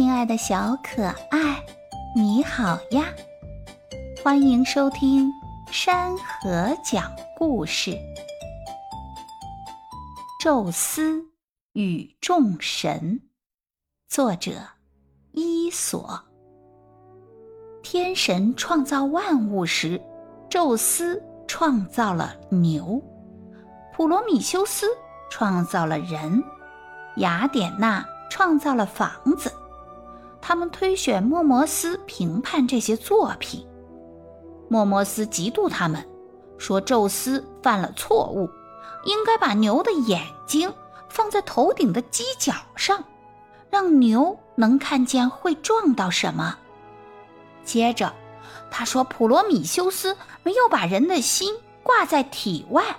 亲爱的小可爱，你好呀！欢迎收听山河讲故事。宙斯与众神，作者伊索。天神创造万物时，宙斯创造了牛，普罗米修斯创造了人，雅典娜创造了房子。他们推选莫摩斯评判这些作品。莫摩斯嫉妒他们，说宙斯犯了错误，应该把牛的眼睛放在头顶的犄角上，让牛能看见会撞到什么。接着，他说普罗米修斯没有把人的心挂在体外，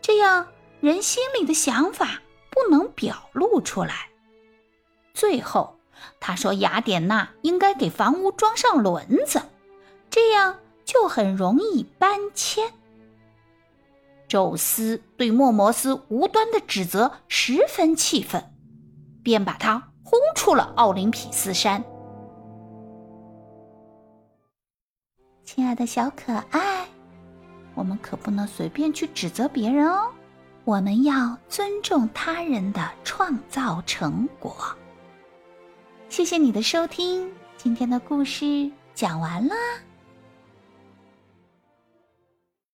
这样人心里的想法不能表露出来。最后。他说：“雅典娜应该给房屋装上轮子，这样就很容易搬迁。”宙斯对莫摩斯无端的指责十分气愤，便把他轰出了奥林匹斯山。亲爱的小可爱，我们可不能随便去指责别人哦，我们要尊重他人的创造成果。谢谢你的收听，今天的故事讲完了。